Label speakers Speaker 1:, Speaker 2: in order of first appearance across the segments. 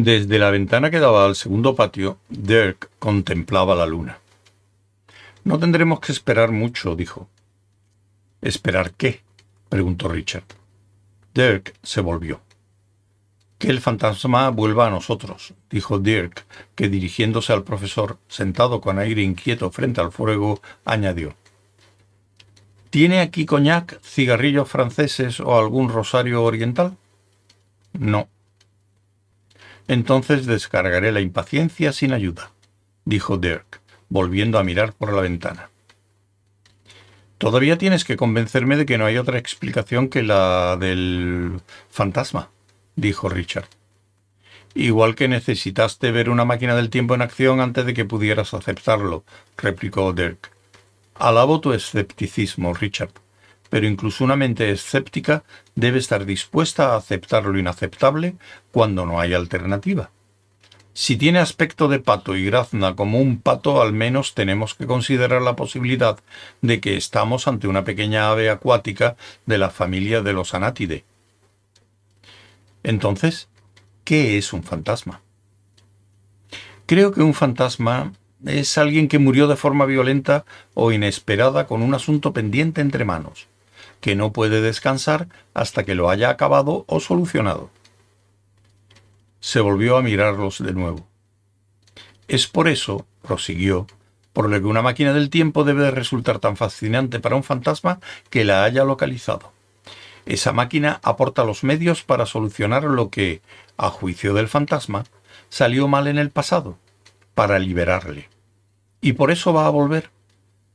Speaker 1: Desde la ventana que daba al segundo patio, Dirk contemplaba la luna. No tendremos que esperar mucho, dijo. ¿Esperar qué? preguntó Richard. Dirk se volvió. Que el fantasma vuelva a nosotros, dijo Dirk, que dirigiéndose al profesor, sentado con aire inquieto frente al fuego, añadió. ¿Tiene aquí coñac, cigarrillos franceses o algún rosario oriental? No. Entonces descargaré la impaciencia sin ayuda, dijo Dirk, volviendo a mirar por la ventana. Todavía tienes que convencerme de que no hay otra explicación que la del fantasma, dijo Richard. Igual que necesitaste ver una máquina del tiempo en acción antes de que pudieras aceptarlo, replicó Dirk. Alabo tu escepticismo, Richard, pero incluso una mente escéptica debe estar dispuesta a aceptar lo inaceptable cuando no hay alternativa. Si tiene aspecto de pato y grazna como un pato, al menos tenemos que considerar la posibilidad de que estamos ante una pequeña ave acuática de la familia de los anátidae. Entonces, ¿qué es un fantasma? Creo que un fantasma es alguien que murió de forma violenta o inesperada con un asunto pendiente entre manos, que no puede descansar hasta que lo haya acabado o solucionado. Se volvió a mirarlos de nuevo. Es por eso, prosiguió, por lo que una máquina del tiempo debe resultar tan fascinante para un fantasma que la haya localizado. Esa máquina aporta los medios para solucionar lo que, a juicio del fantasma, salió mal en el pasado, para liberarle. Y por eso va a volver.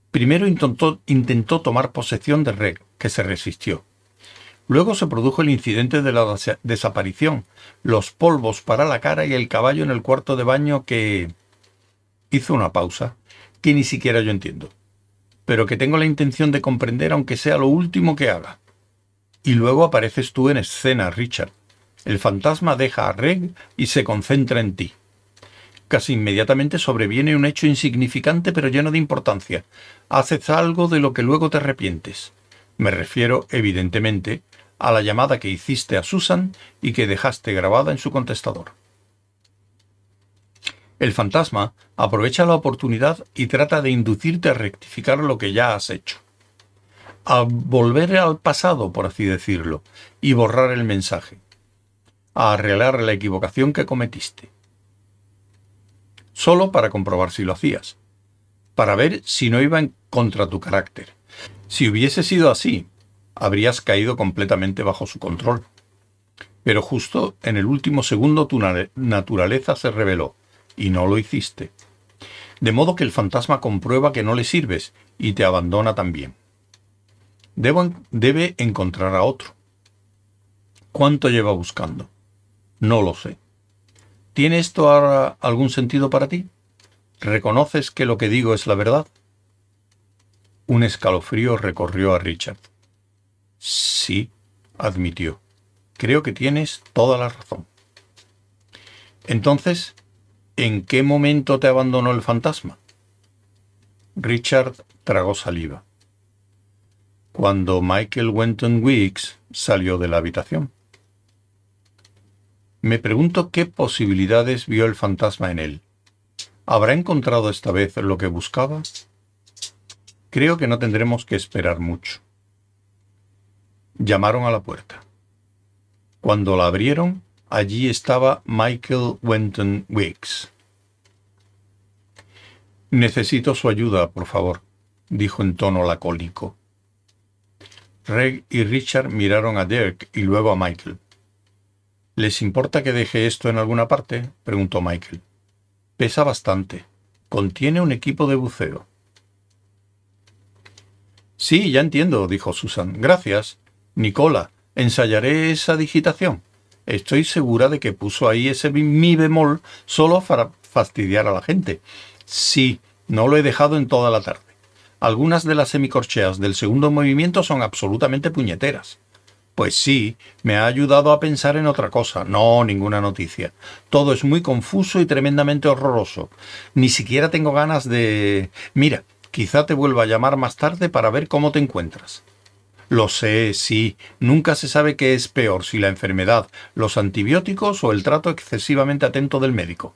Speaker 1: Primero intentó, intentó tomar posesión de Reg, que se resistió. Luego se produjo el incidente de la desaparición, los polvos para la cara y el caballo en el cuarto de baño que... hizo una pausa, que ni siquiera yo entiendo, pero que tengo la intención de comprender aunque sea lo último que haga. Y luego apareces tú en escena, Richard. El fantasma deja a Reg y se concentra en ti. Casi inmediatamente sobreviene un hecho insignificante pero lleno de importancia. Haces algo de lo que luego te arrepientes. Me refiero, evidentemente, a la llamada que hiciste a Susan y que dejaste grabada en su contestador. El fantasma aprovecha la oportunidad y trata de inducirte a rectificar lo que ya has hecho a volver al pasado, por así decirlo, y borrar el mensaje, a arreglar la equivocación que cometiste. Solo para comprobar si lo hacías, para ver si no iba en contra tu carácter. Si hubiese sido así, habrías caído completamente bajo su control. Pero justo en el último segundo tu naturaleza se reveló, y no lo hiciste. De modo que el fantasma comprueba que no le sirves y te abandona también debe encontrar a otro. ¿Cuánto lleva buscando? No lo sé. ¿Tiene esto ahora algún sentido para ti? ¿Reconoces que lo que digo es la verdad? Un escalofrío recorrió a Richard. Sí, admitió. Creo que tienes toda la razón. Entonces, ¿en qué momento te abandonó el fantasma? Richard tragó saliva cuando Michael Wenton Weeks salió de la habitación. Me pregunto qué posibilidades vio el fantasma en él. ¿Habrá encontrado esta vez lo que buscaba? Creo que no tendremos que esperar mucho. Llamaron a la puerta. Cuando la abrieron, allí estaba Michael Wenton Weeks. Necesito su ayuda, por favor, dijo en tono lacónico. Reg y Richard miraron a Dirk y luego a Michael. ¿Les importa que deje esto en alguna parte? preguntó Michael. Pesa bastante. Contiene un equipo de buceo. Sí, ya entiendo, dijo Susan. Gracias. Nicola, ensayaré esa digitación. Estoy segura de que puso ahí ese mi bemol solo para fastidiar a la gente. Sí, no lo he dejado en toda la tarde. Algunas de las semicorcheas del segundo movimiento son absolutamente puñeteras. Pues sí, me ha ayudado a pensar en otra cosa. No, ninguna noticia. Todo es muy confuso y tremendamente horroroso. Ni siquiera tengo ganas de... Mira, quizá te vuelva a llamar más tarde para ver cómo te encuentras. Lo sé, sí. Nunca se sabe qué es peor, si la enfermedad, los antibióticos o el trato excesivamente atento del médico.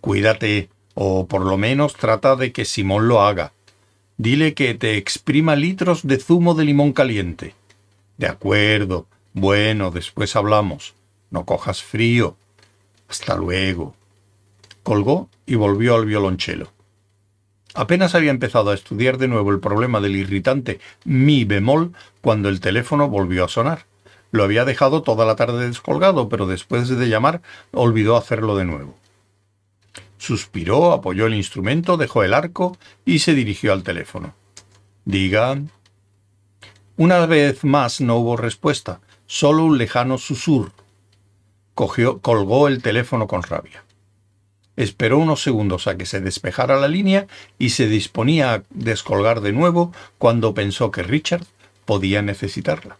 Speaker 1: Cuídate, o por lo menos trata de que Simón lo haga. Dile que te exprima litros de zumo de limón caliente. De acuerdo. Bueno, después hablamos. No cojas frío. Hasta luego. Colgó y volvió al violonchelo. Apenas había empezado a estudiar de nuevo el problema del irritante mi bemol cuando el teléfono volvió a sonar. Lo había dejado toda la tarde descolgado, pero después de llamar olvidó hacerlo de nuevo. Suspiró, apoyó el instrumento, dejó el arco y se dirigió al teléfono. Diga. Una vez más no hubo respuesta, solo un lejano susurro. Cogió, colgó el teléfono con rabia. Esperó unos segundos a que se despejara la línea y se disponía a descolgar de nuevo cuando pensó que Richard podía necesitarla.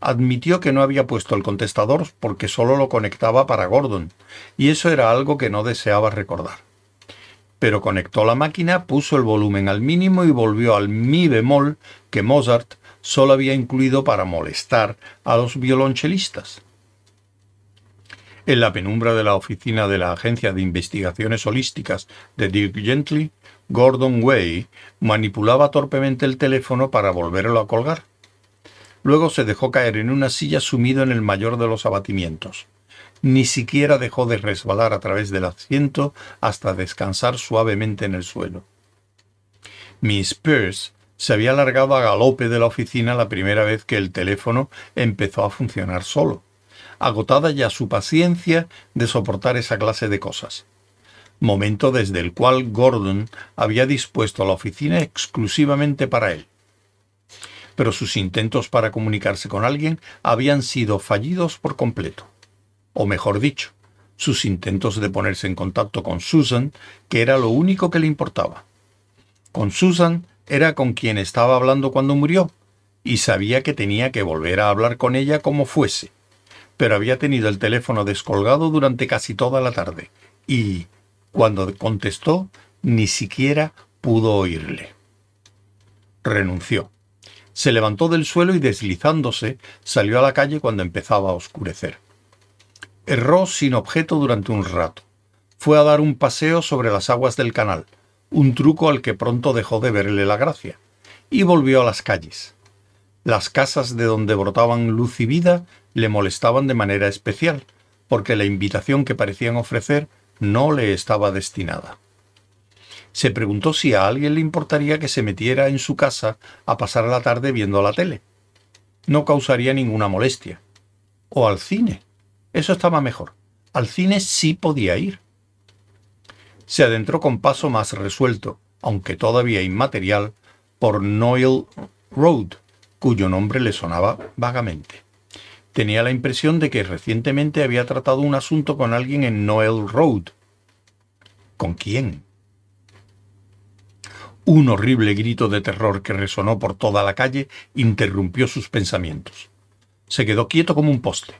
Speaker 1: Admitió que no había puesto el contestador porque solo lo conectaba para Gordon, y eso era algo que no deseaba recordar. Pero conectó la máquina, puso el volumen al mínimo y volvió al mi bemol que Mozart solo había incluido para molestar a los violonchelistas. En la penumbra de la oficina de la Agencia de Investigaciones Holísticas de Dirk Gently, Gordon Way manipulaba torpemente el teléfono para volverlo a colgar. Luego se dejó caer en una silla sumido en el mayor de los abatimientos. Ni siquiera dejó de resbalar a través del asiento hasta descansar suavemente en el suelo. Miss Peirce se había largado a galope de la oficina la primera vez que el teléfono empezó a funcionar solo, agotada ya su paciencia de soportar esa clase de cosas. Momento desde el cual Gordon había dispuesto la oficina exclusivamente para él. Pero sus intentos para comunicarse con alguien habían sido fallidos por completo. O mejor dicho, sus intentos de ponerse en contacto con Susan, que era lo único que le importaba. Con Susan era con quien estaba hablando cuando murió, y sabía que tenía que volver a hablar con ella como fuese. Pero había tenido el teléfono descolgado durante casi toda la tarde, y, cuando contestó, ni siquiera pudo oírle. Renunció. Se levantó del suelo y deslizándose salió a la calle cuando empezaba a oscurecer. Erró sin objeto durante un rato. Fue a dar un paseo sobre las aguas del canal, un truco al que pronto dejó de verle la gracia, y volvió a las calles. Las casas de donde brotaban luz y vida le molestaban de manera especial, porque la invitación que parecían ofrecer no le estaba destinada. Se preguntó si a alguien le importaría que se metiera en su casa a pasar la tarde viendo la tele. No causaría ninguna molestia. O al cine. Eso estaba mejor. Al cine sí podía ir se adentró con paso más resuelto, aunque todavía inmaterial, por Noel Road, cuyo nombre le sonaba vagamente. Tenía la impresión de que recientemente había tratado un asunto con alguien en Noel Road. ¿Con quién? Un horrible grito de terror que resonó por toda la calle interrumpió sus pensamientos. Se quedó quieto como un poste.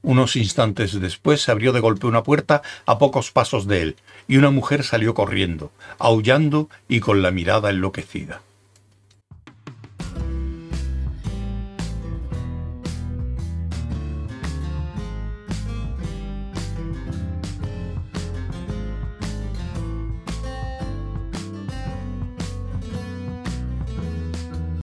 Speaker 1: Unos instantes después se abrió de golpe una puerta a pocos pasos de él, y una mujer salió corriendo, aullando y con la mirada enloquecida.